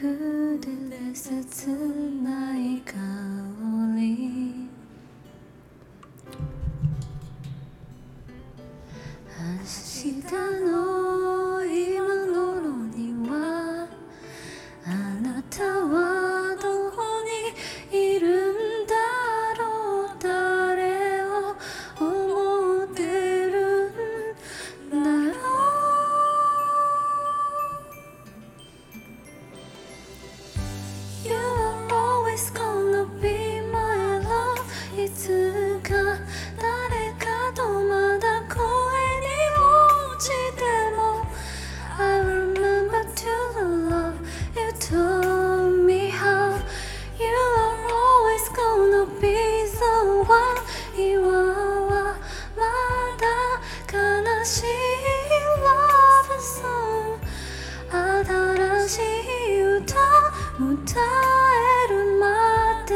couldn't listen tonight. 新しい歌歌えるまで。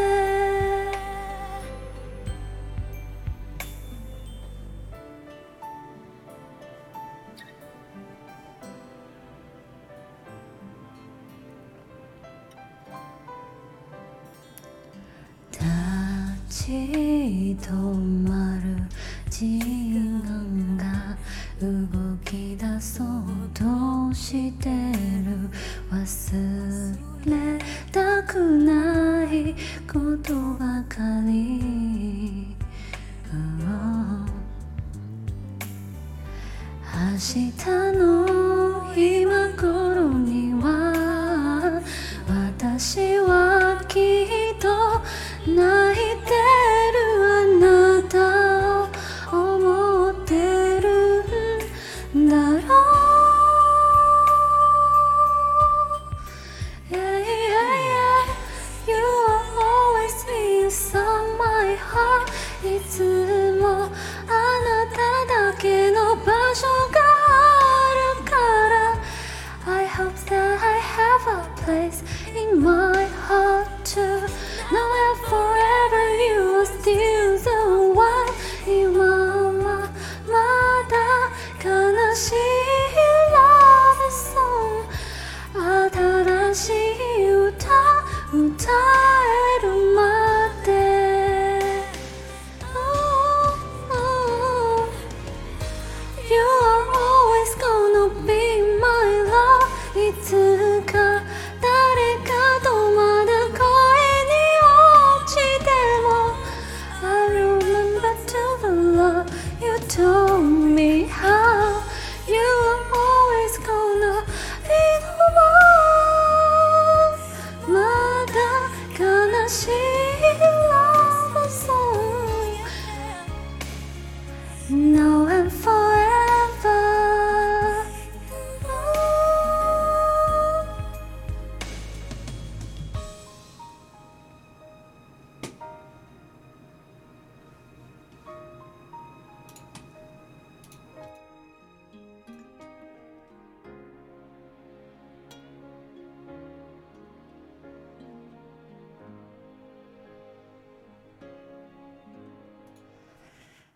立ち止まる時間が動き出そうとしてる。忘れたくないことばかり、明日の今頃には私はきっと